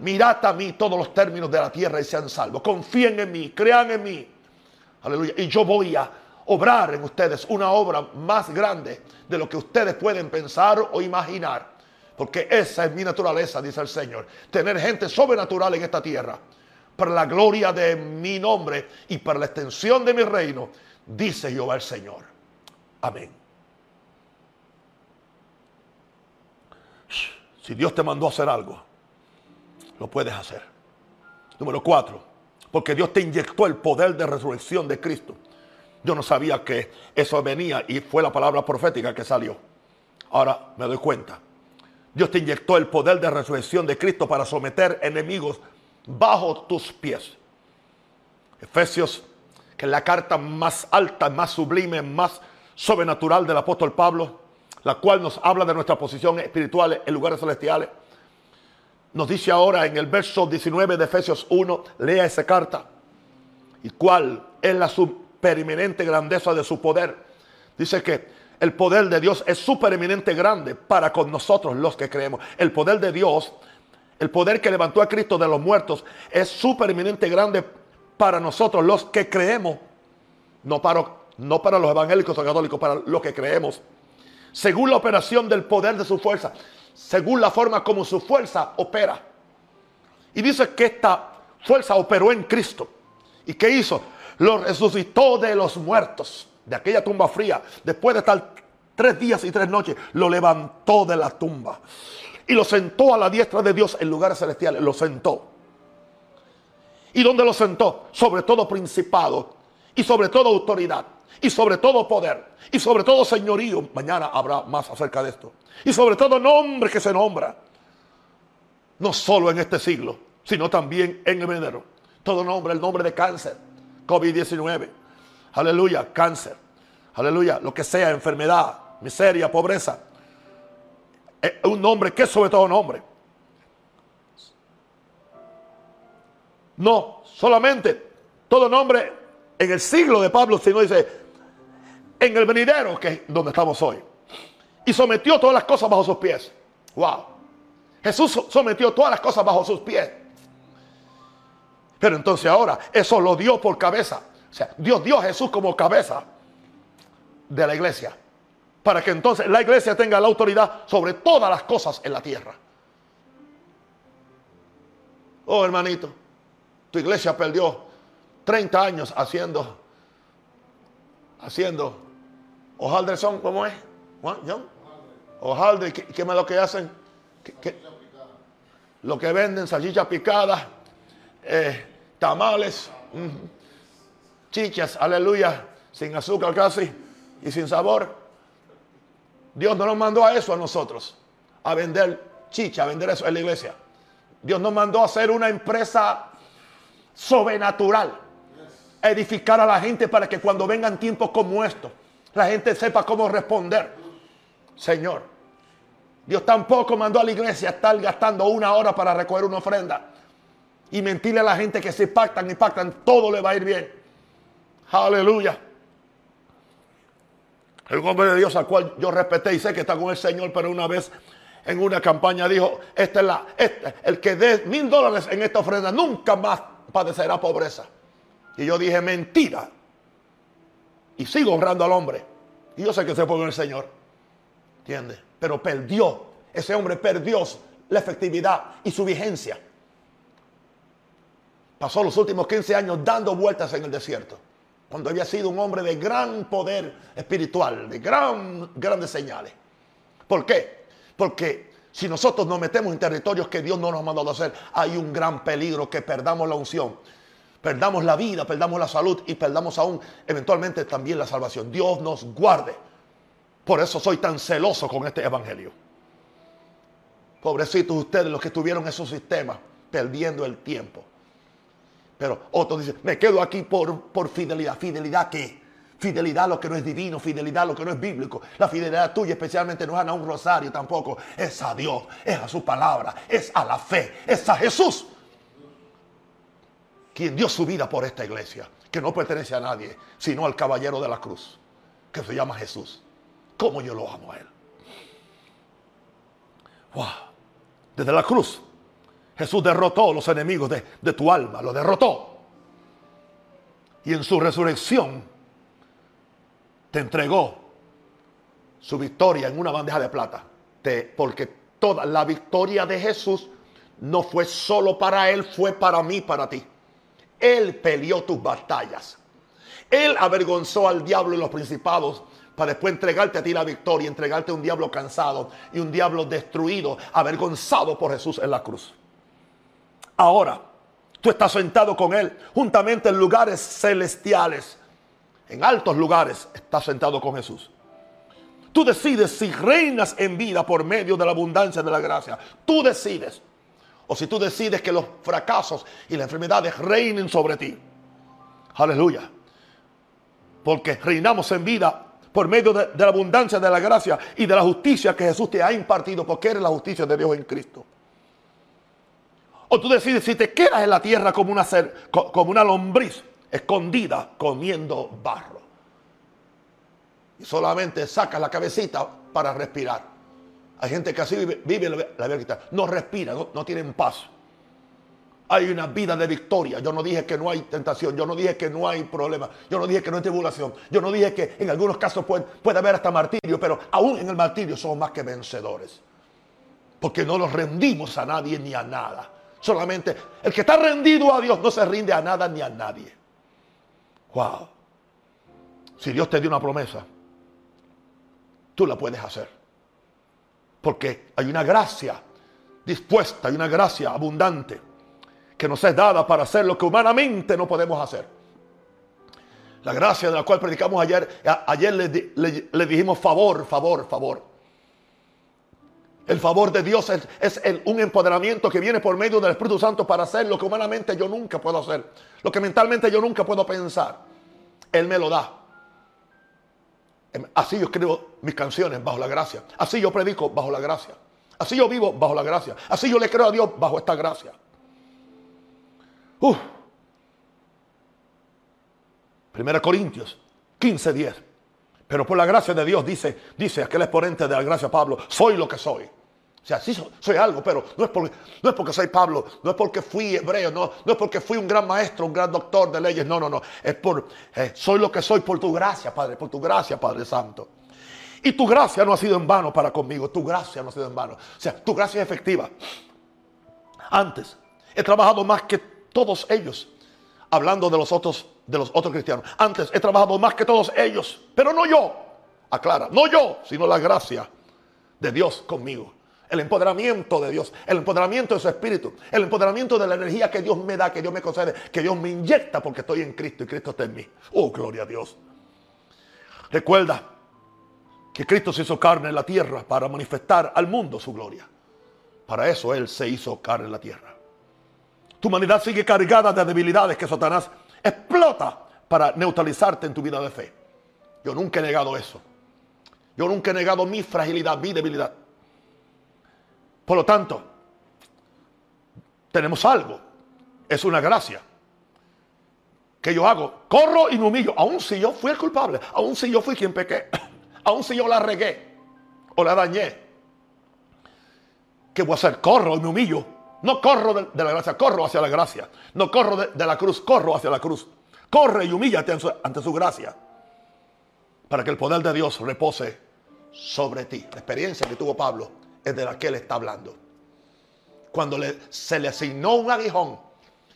Speaker 1: mirad a mí todos los términos de la tierra y sean salvos. Confíen en mí, crean en mí. Aleluya. Y yo voy a obrar en ustedes una obra más grande de lo que ustedes pueden pensar o imaginar. Porque esa es mi naturaleza, dice el Señor. Tener gente sobrenatural en esta tierra. Para la gloria de mi nombre y para la extensión de mi reino, dice Jehová el Señor. Amén. Si Dios te mandó a hacer algo, lo puedes hacer. Número cuatro, porque Dios te inyectó el poder de resurrección de Cristo. Yo no sabía que eso venía y fue la palabra profética que salió. Ahora me doy cuenta. Dios te inyectó el poder de resurrección de Cristo para someter enemigos bajo tus pies. Efesios, que es la carta más alta, más sublime, más sobrenatural del apóstol Pablo, la cual nos habla de nuestra posición espiritual en lugares celestiales. Nos dice ahora en el verso 19 de Efesios 1, lea esa carta, y cuál es la supereminente grandeza de su poder. Dice que el poder de Dios es supereminente grande para con nosotros los que creemos. El poder de Dios, el poder que levantó a Cristo de los muertos, es supereminente grande para nosotros los que creemos. No para, no para los evangélicos o católicos, para los que creemos. Según la operación del poder de su fuerza. Según la forma como su fuerza opera. Y dice que esta fuerza operó en Cristo. ¿Y qué hizo? Lo resucitó de los muertos de aquella tumba fría, después de estar tres días y tres noches, lo levantó de la tumba y lo sentó a la diestra de Dios en lugares celestiales. Lo sentó. ¿Y dónde lo sentó? Sobre todo principado y sobre todo autoridad y sobre todo poder y sobre todo señorío. Mañana habrá más acerca de esto. Y sobre todo nombre que se nombra. No solo en este siglo, sino también en el venero. Todo nombre, el nombre de cáncer, COVID-19 Aleluya, cáncer. Aleluya, lo que sea, enfermedad, miseria, pobreza. Es un nombre que sobre todo nombre. No, solamente todo nombre en el siglo de Pablo, sino dice en el venidero, que es donde estamos hoy. Y sometió todas las cosas bajo sus pies. Wow. Jesús sometió todas las cosas bajo sus pies. Pero entonces ahora eso lo dio por cabeza o sea, Dios dio a Jesús como cabeza de la iglesia. Para que entonces la iglesia tenga la autoridad sobre todas las cosas en la tierra. Oh, hermanito, tu iglesia perdió 30 años haciendo, haciendo, hojaldre son, ¿cómo es? Hojaldre, ¿qué, ¿qué es lo que hacen? Lo que venden, salchicha picada, eh, tamales chichas, aleluya, sin azúcar casi y sin sabor. Dios no nos mandó a eso a nosotros, a vender chicha, a vender eso en la iglesia. Dios nos mandó a hacer una empresa sobrenatural, edificar a la gente para que cuando vengan tiempos como estos, la gente sepa cómo responder. Señor, Dios tampoco mandó a la iglesia a estar gastando una hora para recoger una ofrenda y mentirle a la gente que si pactan y pactan, todo le va a ir bien. Aleluya. El hombre de Dios al cual yo respeté y sé que está con el Señor, pero una vez en una campaña dijo, esta es la, este, el que dé mil dólares en esta ofrenda nunca más padecerá pobreza. Y yo dije, mentira. Y sigo honrando al hombre. Y yo sé que se fue con el Señor. ¿Entiendes? Pero perdió, ese hombre perdió la efectividad y su vigencia. Pasó los últimos 15 años dando vueltas en el desierto. Cuando había sido un hombre de gran poder espiritual, de gran, grandes señales. ¿Por qué? Porque si nosotros nos metemos en territorios que Dios no nos ha mandado hacer, hay un gran peligro que perdamos la unción, perdamos la vida, perdamos la salud y perdamos aún eventualmente también la salvación. Dios nos guarde. Por eso soy tan celoso con este evangelio. Pobrecitos ustedes los que estuvieron en esos sistemas, perdiendo el tiempo. Pero otros dicen, me quedo aquí por, por fidelidad. ¿Fidelidad qué? Fidelidad a lo que no es divino, fidelidad a lo que no es bíblico. La fidelidad tuya especialmente no es a un rosario tampoco. Es a Dios, es a su palabra, es a la fe, es a Jesús. Quien dio su vida por esta iglesia, que no pertenece a nadie, sino al caballero de la cruz, que se llama Jesús. ¿Cómo yo lo amo a él? Wow. Desde la cruz, Jesús derrotó los enemigos de, de tu alma, lo derrotó. Y en su resurrección, te entregó su victoria en una bandeja de plata. porque toda la victoria de Jesús no fue solo para Él, fue para mí, para ti. Él peleó tus batallas. Él avergonzó al diablo y los principados para después entregarte a ti la victoria, entregarte a un diablo cansado y un diablo destruido, avergonzado por Jesús en la cruz. Ahora, tú estás sentado con Él juntamente en lugares celestiales en altos lugares, estás sentado con Jesús. Tú decides si reinas en vida por medio de la abundancia de la gracia. Tú decides. O si tú decides que los fracasos y las enfermedades reinen sobre ti. Aleluya. Porque reinamos en vida por medio de, la abundancia de la gracia y de la justicia que Jesús te ha impartido, porque eres la justicia de Dios en Cristo. O tú decides si te quedas en la tierra como una, ser, como una lombriz escondida comiendo barro. Y solamente saca la cabecita para respirar. Hay gente que así vive, la vida No respira, no, no tienen paz. Hay una vida de victoria. Yo no dije que no hay tentación. Yo no dije que no hay problema. Yo no dije que no hay tribulación. Yo no dije que en algunos casos puede, puede haber hasta martirio. Pero aún en el martirio somos más que vencedores. Porque no nos rendimos a nadie ni a nada. Solamente el que está rendido a Dios no se rinde a nada ni a nadie. Wow. Si Dios te dio una promesa, tú la puedes hacer. Porque hay una gracia dispuesta, hay una gracia abundante que nos es dada para hacer lo que humanamente no podemos hacer. La gracia de la cual predicamos ayer, ayer le, dijimos favor, favor, favor. El favor de Dios es, un empoderamiento que viene por medio del Espíritu Santo para hacer lo que humanamente yo nunca puedo hacer. Lo que mentalmente yo nunca puedo pensar. Él me lo da. Em, así yo escribo mis canciones bajo la gracia. Así yo predico bajo la gracia. Así yo vivo bajo la gracia. Así yo le creo a Dios bajo esta gracia. Uf. Primera Corintios 15, 10. Pero por la gracia de Dios, dice, dice aquel exponente de la gracia Pablo, soy lo que soy. O sea, sí soy, algo, pero no es, porque, no es porque soy Pablo, no es porque fui hebreo, no, no es porque fui un gran maestro, un gran doctor de leyes, no, no, no. Es por, eh, soy lo que soy por tu gracia, Padre, por tu gracia, Padre Santo. Y tu gracia no ha sido en vano para conmigo, tu gracia no ha sido en vano. O sea, tu gracia es efectiva. Antes, he trabajado más que todos ellos, hablando de los otros de los otros cristianos. Antes he trabajado más que todos ellos, pero no yo. Aclara, no yo, sino la gracia de Dios conmigo. El empoderamiento de Dios, el empoderamiento de su espíritu, el empoderamiento de la energía que Dios me da, que Dios me concede, que Dios me inyecta porque estoy en Cristo y Cristo está en mí. Oh, gloria a Dios. Recuerda que Cristo se hizo carne en la tierra para manifestar al mundo su gloria. Para eso Él se hizo carne en la tierra. Tu humanidad sigue cargada de debilidades que Satanás explota para neutralizarte en tu vida de fe. Yo nunca he negado eso. Yo nunca he negado mi fragilidad, mi debilidad. Por lo tanto, tenemos algo. Es una gracia. Que yo hago. Corro y me humillo. Aun si yo fui el culpable. Aun si yo fui quien pequé. Aun si yo la regué. O la dañé. ¿Qué voy a hacer? Corro y me humillo no corro de, la gracia, corro hacia la gracia. No corro de, la cruz, corro hacia la cruz. Corre y humíllate ante su, gracia. para que el poder de Dios repose sobre ti. La experiencia que tuvo Pablo es de la que él está hablando. Cuando se le asignó un aguijón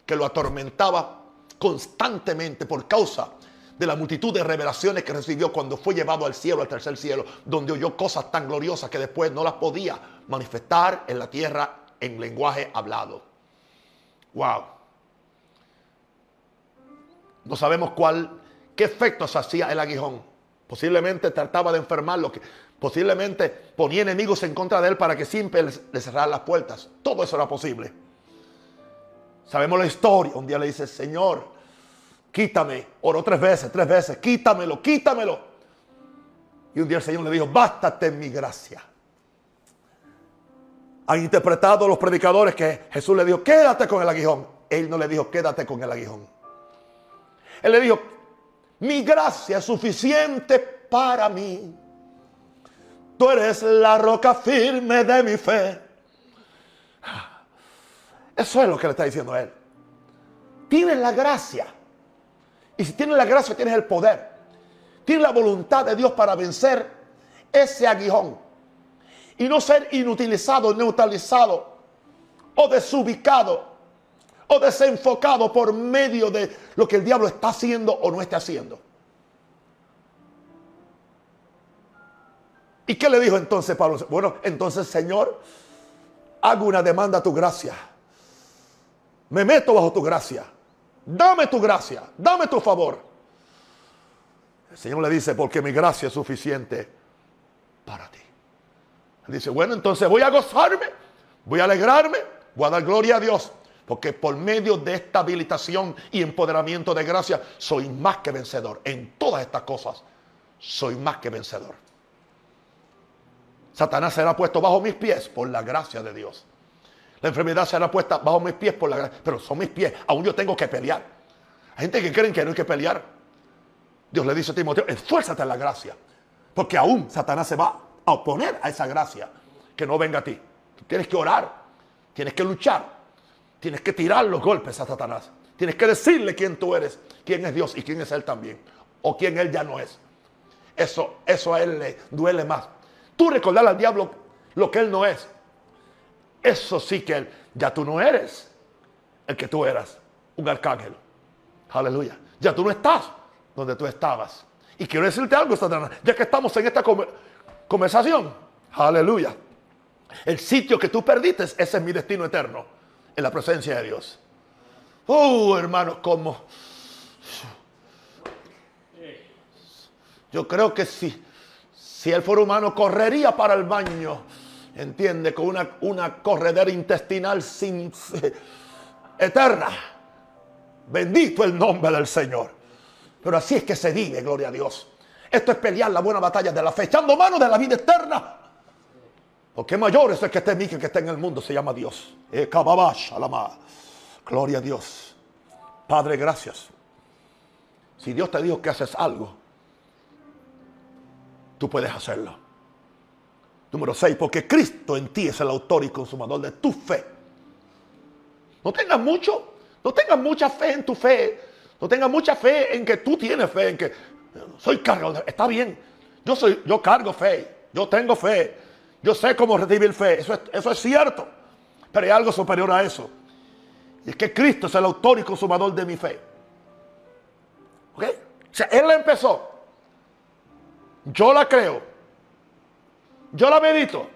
Speaker 1: que lo atormentaba constantemente por causa de la multitud de revelaciones que recibió cuando fue llevado al cielo, al tercer cielo, donde oyó cosas tan gloriosas que después no las podía manifestar en la tierra en lenguaje hablado. Wow. No sabemos cuál, qué efectos hacía el aguijón. Posiblemente trataba de enfermarlo, que posiblemente ponía enemigos en contra de él para que siempre le cerraran las puertas. Todo eso era posible. Sabemos la historia. Un día le dice, Señor, quítame. Oró tres veces, tres veces, quítamelo, quítamelo. Y un día el Señor le dijo, bástate mi gracia. Han interpretado los predicadores que Jesús le dijo, quédate con el aguijón. Él no le dijo, quédate con el aguijón. Él le dijo, mi gracia es suficiente para mí. Tú eres la roca firme de mi fe. Eso es lo que le está diciendo a él. Tienes la gracia. Y si tienes la gracia, tienes el poder. Tienes la voluntad de Dios para vencer ese aguijón. Y no ser inutilizado, neutralizado o desubicado o desenfocado por medio de lo que el diablo está haciendo o no está haciendo. ¿Y qué le dijo entonces Pablo? Bueno, entonces Señor, hago una demanda a tu gracia. Me meto bajo tu gracia. Dame tu gracia, dame tu favor. El Señor le dice, porque mi gracia es suficiente para ti. Dice, bueno, entonces voy a gozarme, voy a alegrarme, voy a dar gloria a Dios. Porque por medio de esta habilitación y empoderamiento de gracia, soy más que vencedor. En todas estas cosas, soy más que vencedor. Satanás será puesto bajo mis pies por la gracia de Dios. La enfermedad será puesta bajo mis pies por la gracia. Pero son mis pies. Aún yo tengo que pelear. Hay gente que creen que no hay que pelear. Dios le dice a Timoteo, esfuérzate en la gracia. Porque aún Satanás se va a oponer a esa gracia que no venga a ti. tienes que orar. Tienes que luchar. Tienes que tirar los golpes a Satanás. Tienes que decirle quién tú eres, quién es Dios y quién es Él también. O quién Él ya no es. Eso, eso a Él le duele más. Tú recordarle al diablo lo que Él no es. Eso sí que Él, ya tú no eres el que tú eras, un arcángel. Aleluya. Ya tú no estás donde tú estabas. Y quiero decirte algo, Satanás, ya que estamos en esta conversación. Aleluya. El sitio que tú perdiste, ese es mi destino eterno en la presencia de Dios. Oh, hermanos, como... Yo creo que si, si el fuera humano correría para el baño, entiende, con una, una corredera intestinal sin, eterna. Bendito el nombre del Señor. Pero así es que se vive, gloria a Dios. Esto es pelear la buena batalla de la fe, echando mano de la vida eterna. Porque mayor es el que esté en mí que el que esté en el mundo, se llama Dios. Eh, Gloria a Dios. Padre, gracias. Si Dios te dijo que haces algo, tú puedes hacerlo. Número 6, porque Cristo en ti es el autor y consumador de tu fe. No tengas mucho, no tengas mucha fe en tu fe. No tengas mucha fe en que tú tienes fe, en que soy cargador. Está bien. Yo soy, yo cargo fe. Yo tengo fe. Yo sé cómo recibir fe, eso es, eso es cierto. Pero hay algo superior a eso. Y es que Cristo es el autor y consumador de mi fe. ¿Ok? O sea, Él la empezó. Yo la creo. Yo la medito.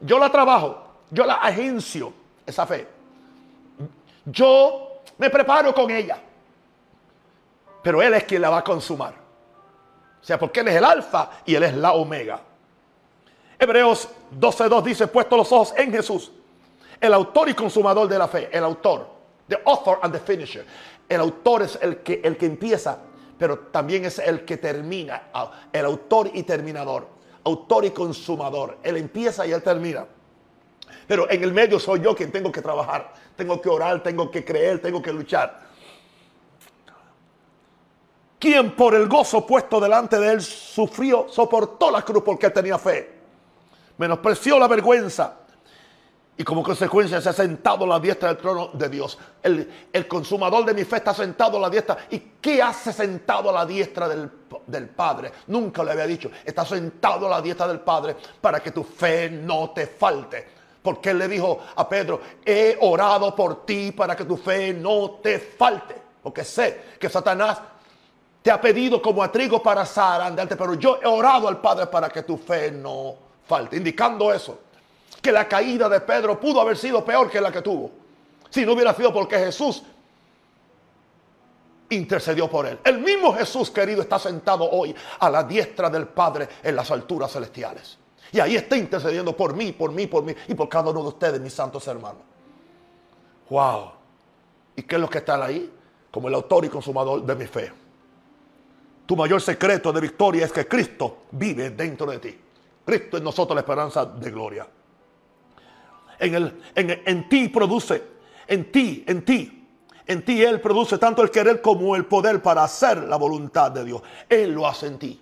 Speaker 1: Yo la trabajo. Yo la agencio, esa fe. Yo me preparo con ella. Pero Él es quien la va a consumar. O sea, porque Él es el alfa y Él es la omega. Hebreos 12.2 dice, puesto los ojos en Jesús, el autor y consumador de la fe, el autor, the author and the finisher. El autor es el que, el que empieza, pero también es el que termina, ah, el autor y terminador, autor y consumador. Él empieza y él termina. Pero en el medio soy yo quien tengo que trabajar, tengo que orar, tengo que creer, tengo que luchar. Quien por el gozo puesto delante de él sufrió, soportó la cruz porque tenía fe menospreció la vergüenza y como consecuencia se ha sentado a la diestra del trono de Dios. El, consumador de mi fe está sentado a la diestra. ¿Y qué hace sentado a la diestra del, Padre. Nunca le había dicho, está sentado a la dieta del Padre para que tu fe no te falte. Porque él le dijo a Pedro, he orado por ti para que tu fe no te falte. Porque sé que Satanás te ha pedido como a trigo para zarandarte, pero yo he orado al Padre para que tu fe no falte. Indicando eso, que la caída de Pedro pudo haber sido peor que la que tuvo. Si no hubiera sido porque Jesús intercedió por él. El mismo Jesús querido está sentado hoy a la diestra del Padre en las alturas celestiales. Y ahí está intercediendo por mí, por mí, por mí y por cada uno de ustedes, mis santos hermanos. Wow. ¿Y qué es lo que está ahí? Como el autor y consumador de mi fe. Tu mayor secreto de victoria es que Cristo vive dentro de ti. Cristo es nosotros la esperanza de gloria. En, el, en, en ti produce, en ti, en ti, en ti Él produce tanto el querer como el poder para hacer la voluntad de Dios. Él lo hace en ti.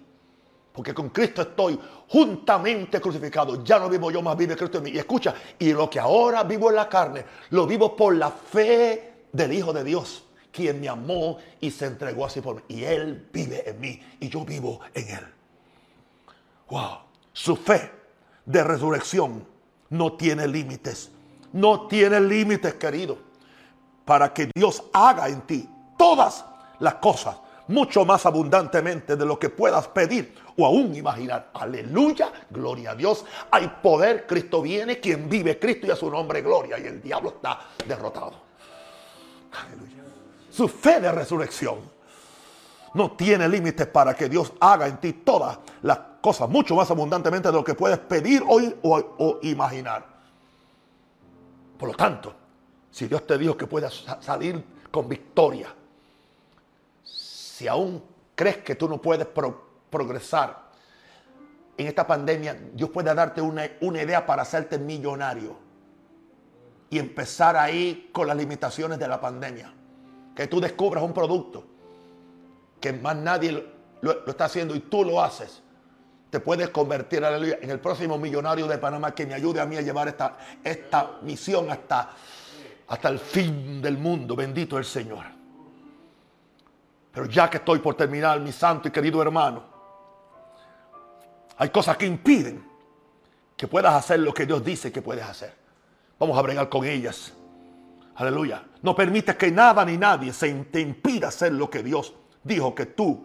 Speaker 1: Porque con Cristo estoy juntamente crucificado. Ya no vivo yo, más vive Cristo en mí. Y escucha, y lo que ahora vivo en la carne, lo vivo por la fe del Hijo de Dios, quien me amó y se entregó así por mí. Y Él vive en mí y yo vivo en Él. Wow. Su fe de resurrección no tiene límites. No tiene límites, querido para que Dios haga en ti todas las cosas mucho más abundantemente de lo que puedas pedir o aún imaginar. Aleluya, gloria a Dios. Hay poder, Cristo viene, quien vive Cristo y a su nombre gloria y el diablo está derrotado. Aleluya. Su fe de resurrección no tiene límites para que Dios haga en ti todas las cosas mucho más abundantemente de lo que puedes pedir o, o imaginar. Por lo tanto, si Dios te dijo que puedas salir con victoria, si aún crees que tú no puedes progresar en esta pandemia, Dios puede darte una idea para hacerte millonario y empezar ahí con las limitaciones de la pandemia. Que tú descubras un producto que más nadie lo, está haciendo y tú lo haces te puedes convertir, en el próximo millonario de Panamá que me ayude a mí a llevar esta, esta misión hasta hasta el fin del mundo. Bendito el Señor. Pero ya que estoy por terminar, mi santo y querido hermano, hay cosas que impiden que puedas hacer lo que Dios dice que puedes hacer. Vamos a bregar con ellas. Aleluya. No permites que nada ni nadie se te impida hacer lo que Dios dijo que tú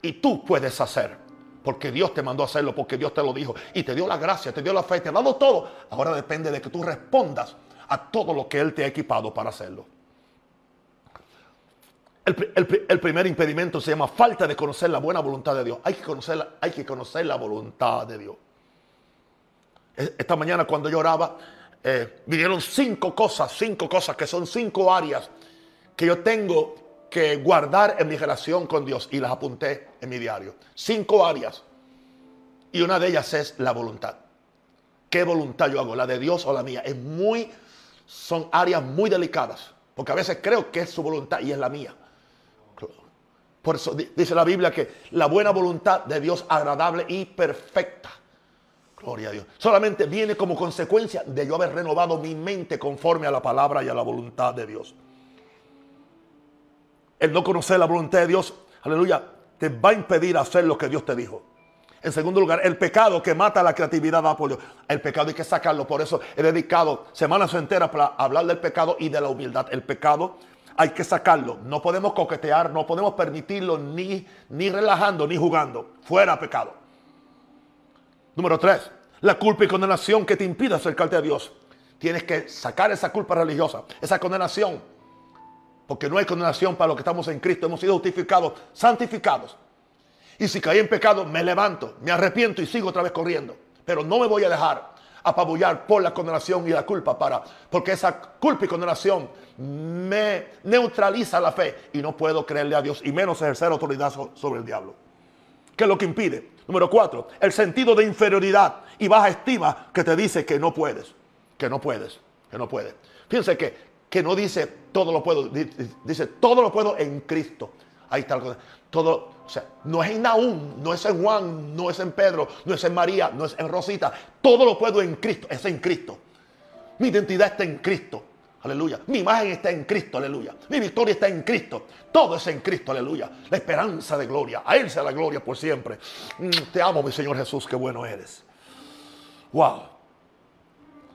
Speaker 1: y tú puedes hacer. Porque Dios te mandó a hacerlo, porque Dios te lo dijo. Y te dio la gracia, te dio la fe, te ha dado todo. Ahora depende de que tú respondas a todo lo que Él te ha equipado para hacerlo. El, primer impedimento se llama falta de conocer la buena voluntad de Dios. Hay que conocer, hay que conocer la voluntad de Dios. E, esta mañana cuando yo oraba, eh, vinieron cinco cosas, cinco cosas que son cinco áreas que yo tengo que guardar en mi relación con Dios y las apunté en mi diario. Cinco áreas. Y una de ellas es la voluntad. ¿Qué voluntad yo hago? ¿La de Dios o la mía? Es muy son áreas muy delicadas, porque a veces creo que es su voluntad y es la mía. Por eso dice la Biblia que la buena voluntad de Dios agradable y perfecta. Gloria a Dios. Solamente viene como consecuencia de yo haber renovado mi mente conforme a la palabra y a la voluntad de Dios. El no conocer la voluntad de Dios, aleluya, te va a impedir hacer lo que Dios te dijo. En segundo lugar, el pecado que mata la creatividad va por El pecado hay que sacarlo. Por eso he dedicado semanas enteras para hablar del pecado y de la humildad. El pecado hay que sacarlo. No podemos coquetear, no podemos permitirlo ni, ni relajando ni jugando. Fuera pecado. Número tres, la culpa y condenación que te impide acercarte a Dios. Tienes que sacar esa culpa religiosa, esa condenación. Porque no hay condenación para los que estamos en Cristo. Hemos sido justificados, santificados y si caí en pecado, me levanto, me arrepiento y sigo otra vez corriendo. Pero no me voy a dejar apabullar por la condenación y la culpa para, porque esa culpa y condenación me neutraliza la fe y no puedo creerle a Dios y menos ejercer autoridad sobre el diablo. ¿Qué es lo que impide? Número cuatro, el sentido de inferioridad y baja estima que te dice que no puedes, que no puedes, que no puedes. Fíjense que, que no dice todo lo puedo, dice todo lo puedo en Cristo. Ahí está. Todo, o sea, no es en Naúm, no es en Juan, no es en Pedro, no es en María, no es en Rosita. Todo lo puedo en Cristo, es en Cristo. Mi identidad está en Cristo. Aleluya. Mi imagen está en Cristo, aleluya. Mi victoria está en Cristo. Todo es en Cristo, aleluya. La esperanza de gloria. A Él sea la gloria por siempre. Mm, te amo, mi Señor Jesús, qué bueno eres. Wow.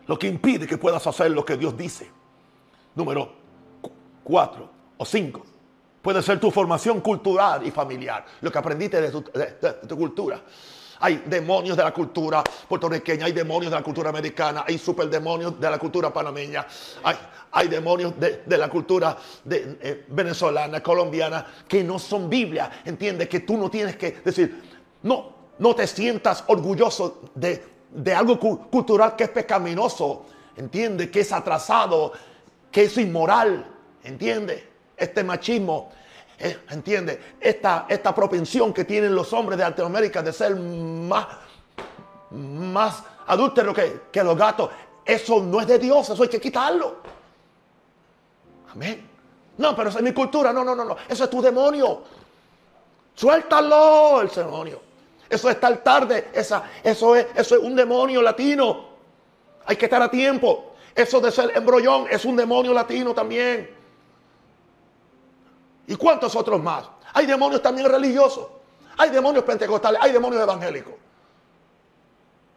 Speaker 1: Lo que impide que puedas hacer lo que Dios dice. Número cuatro o cinco. Puede ser tu formación cultural y familiar. Lo que aprendiste de tu, cultura. Hay demonios de la cultura puertorriqueña, hay demonios de la cultura americana, hay superdemonios de la cultura panameña, hay, hay demonios de, la cultura de, eh, venezolana, colombiana, que no son Biblia. Entiende que tú no tienes que decir, no, no te sientas orgulloso de, de algo cultural que es pecaminoso. Entiende que es atrasado, que es inmoral. Entiende este machismo, eh, entiende, esta, esta propensión que tienen los hombres de Latinoamérica de ser más, más adúlteros que, que los gatos, eso no es de Dios, eso hay que quitarlo. Amén. No, pero esa es mi cultura, no, no, no, no, eso es tu demonio. Suéltalo, el demonio. Eso es estar tarde, esa, eso, es, eso es un demonio latino. Hay que estar a tiempo. Eso de ser embrollón es un demonio latino también. ¿Y cuántos otros más? Hay demonios también religiosos. Hay demonios pentecostales, hay demonios evangélicos.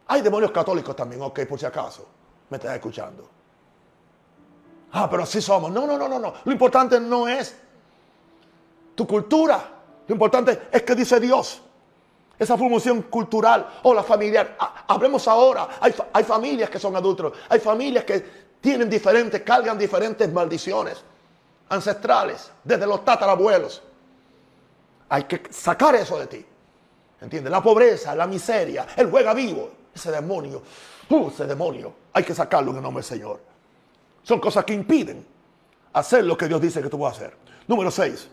Speaker 1: Hay demonios católicos también, ok, por si acaso. Me estás escuchando. Ah, pero así somos. No, no, no, no, no. Lo importante no es tu cultura. Lo importante es que dice Dios. Esa formación cultural o la familiar. Ah, hablemos ahora. Hay, hay familias que son adultos. Hay familias que tienen diferentes, cargan diferentes maldiciones ancestrales, desde los tatarabuelos. Hay que sacar eso de ti. ¿Entiendes? La pobreza, la miseria, el juega vivo, ese demonio, uh, ese demonio, hay que sacarlo en el nombre del Señor. Son cosas que impiden hacer lo que Dios dice que tú vas hacer. Número 6.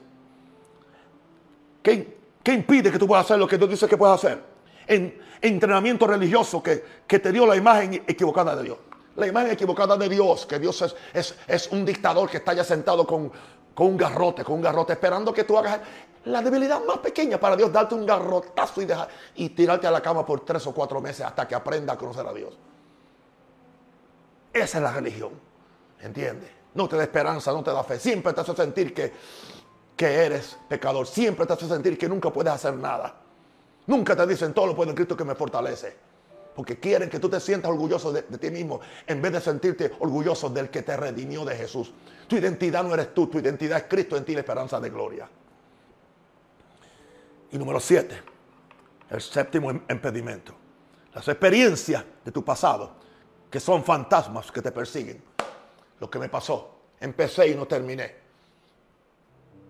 Speaker 1: ¿Qué, impide que tú puedas hacer lo que Dios dice que puedas hacer? En, entrenamiento religioso que, que te dio la imagen equivocada de Dios. La imagen equivocada de Dios, que Dios es, es, un dictador que está ya sentado con, un garrote, con un garrote, esperando que tú hagas la debilidad más pequeña para Dios, darte un garrotazo y, dejar, y tirarte a la cama por tres o cuatro meses hasta que aprenda a conocer a Dios. Esa es la religión, ¿entiendes? No te da esperanza, no te da fe. Siempre te hace sentir que, que eres pecador. Siempre te hace sentir que nunca puedes hacer nada. Nunca te dicen todo lo puedo en Cristo que me fortalece porque quieren que tú te sientas orgulloso de, ti mismo en vez de sentirte orgulloso del que te redimió de Jesús. Tu identidad no eres tú, tu identidad es Cristo en ti, la esperanza de gloria. Y número siete, el séptimo impedimento, las experiencias de tu pasado, que son fantasmas que te persiguen. Lo que me pasó, empecé y no terminé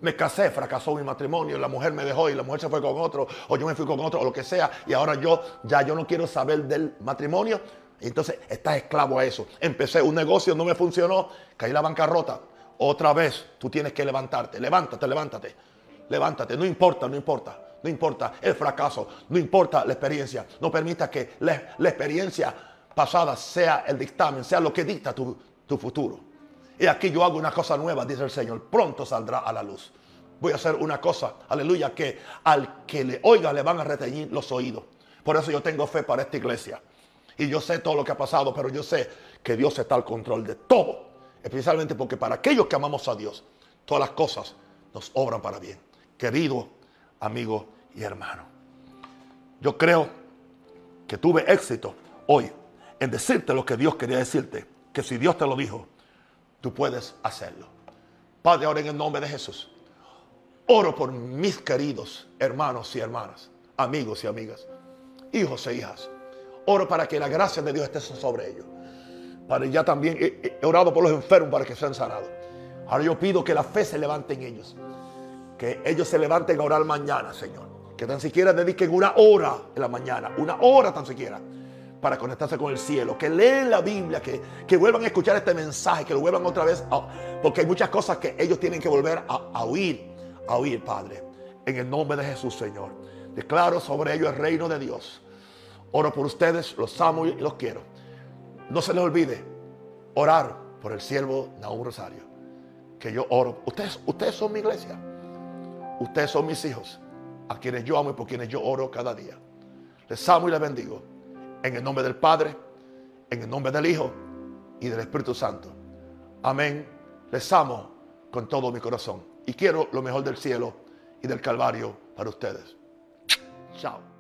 Speaker 1: me casé, fracasó mi matrimonio, la mujer me dejó y la mujer se fue con otro, o yo me fui con otro, o lo que sea, y ahora yo ya yo no quiero saber del matrimonio. entonces estás esclavo a eso. Empecé un negocio, no me funcionó, caí la bancarrota. Otra vez tú tienes que levantarte. Levántate, levántate. Levántate. No importa, no importa. No importa el fracaso. No importa la experiencia. No permita que la, experiencia pasada sea el dictamen, sea lo que dicta tu, tu futuro. Y aquí yo hago una cosa nueva, dice el Señor. Pronto saldrá a la luz. Voy a hacer una cosa, aleluya, que al que le oiga le van a reteñir los oídos. Por eso yo tengo fe para esta iglesia. Y yo sé todo lo que ha pasado, pero yo sé que Dios está al control de todo. Especialmente porque para aquellos que amamos a Dios, todas las cosas nos obran para bien. Querido amigo y hermano. Yo creo que tuve éxito hoy en decirte lo que Dios quería decirte. Que si Dios te lo dijo, tú puedes hacerlo. Padre, ahora en el nombre de Jesús, oro por mis queridos hermanos y hermanas, amigos y amigas, hijos e hijas. Oro para que la gracia de Dios esté sobre ellos. Padre, ya también he, orado por los enfermos para que sean sanados. Ahora yo pido que la fe se levante en ellos. Que ellos se levanten a orar mañana, Señor. Que tan siquiera dediquen una hora en la mañana. Una hora tan siquiera para conectarse con el cielo, que leen la Biblia, que, que vuelvan a escuchar este mensaje, que lo vuelvan otra vez, porque hay muchas cosas que ellos tienen que volver a, oír, a oír, Padre. En el nombre de Jesús, Señor. Declaro sobre ellos el reino de Dios. Oro por ustedes, los amo y los quiero. No se les olvide orar por el siervo Naúm Rosario. Que yo oro. Ustedes, ustedes son mi iglesia. Ustedes son mis hijos. A quienes yo amo y por quienes yo oro cada día. Les amo y les bendigo. En el nombre del Padre, en el nombre del Hijo y del Espíritu Santo. Amén. Les amo con todo mi corazón. Y quiero lo mejor del cielo y del Calvario para ustedes. Chao.